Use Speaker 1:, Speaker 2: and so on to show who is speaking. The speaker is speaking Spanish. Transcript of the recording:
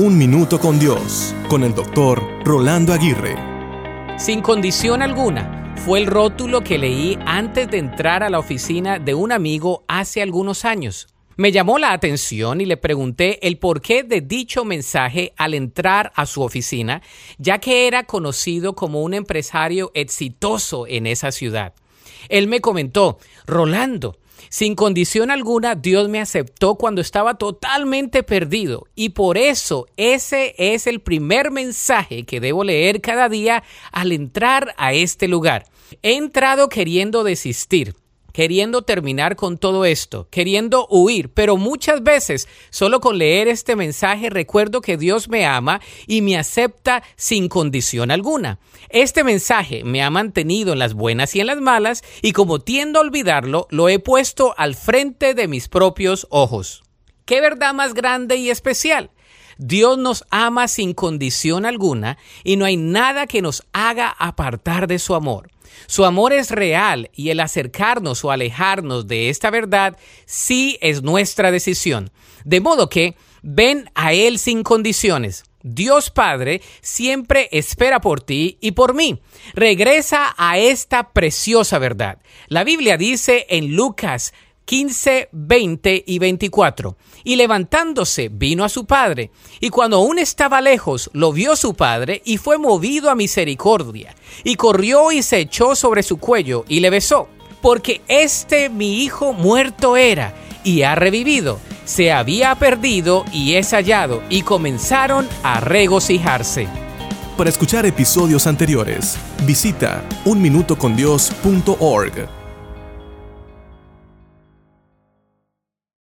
Speaker 1: Un Minuto con Dios, con el doctor Rolando Aguirre.
Speaker 2: Sin condición alguna fue el rótulo que leí antes de entrar a la oficina de un amigo hace algunos años. Me llamó la atención y le pregunté el porqué de dicho mensaje al entrar a su oficina, ya que era conocido como un empresario exitoso en esa ciudad. Él me comentó, Rolando, sin condición alguna, Dios me aceptó cuando estaba totalmente perdido y por eso ese es el primer mensaje que debo leer cada día al entrar a este lugar. He entrado queriendo desistir, queriendo terminar con todo esto, queriendo huir, pero muchas veces solo con leer este mensaje recuerdo que Dios me ama y me acepta sin condición alguna. Este mensaje me ha mantenido en las buenas y en las malas y como tiendo a olvidarlo, lo he puesto al frente de mis propios ojos. ¿Qué verdad más grande y especial? Dios nos ama sin condición alguna y no hay nada que nos haga apartar de su amor. Su amor es real y el acercarnos o alejarnos de esta verdad sí es nuestra decisión. De modo que ven a Él sin condiciones. Dios Padre siempre espera por ti y por mí. Regresa a esta preciosa verdad. La Biblia dice en Lucas 15, 20 y 24. Y levantándose vino a su padre, y cuando aún estaba lejos, lo vio su padre, y fue movido a misericordia, y corrió y se echó sobre su cuello, y le besó, porque este mi hijo muerto era, y ha revivido, se había perdido y es hallado, y comenzaron a regocijarse.
Speaker 1: Para escuchar episodios anteriores, visita unminutocondios.org.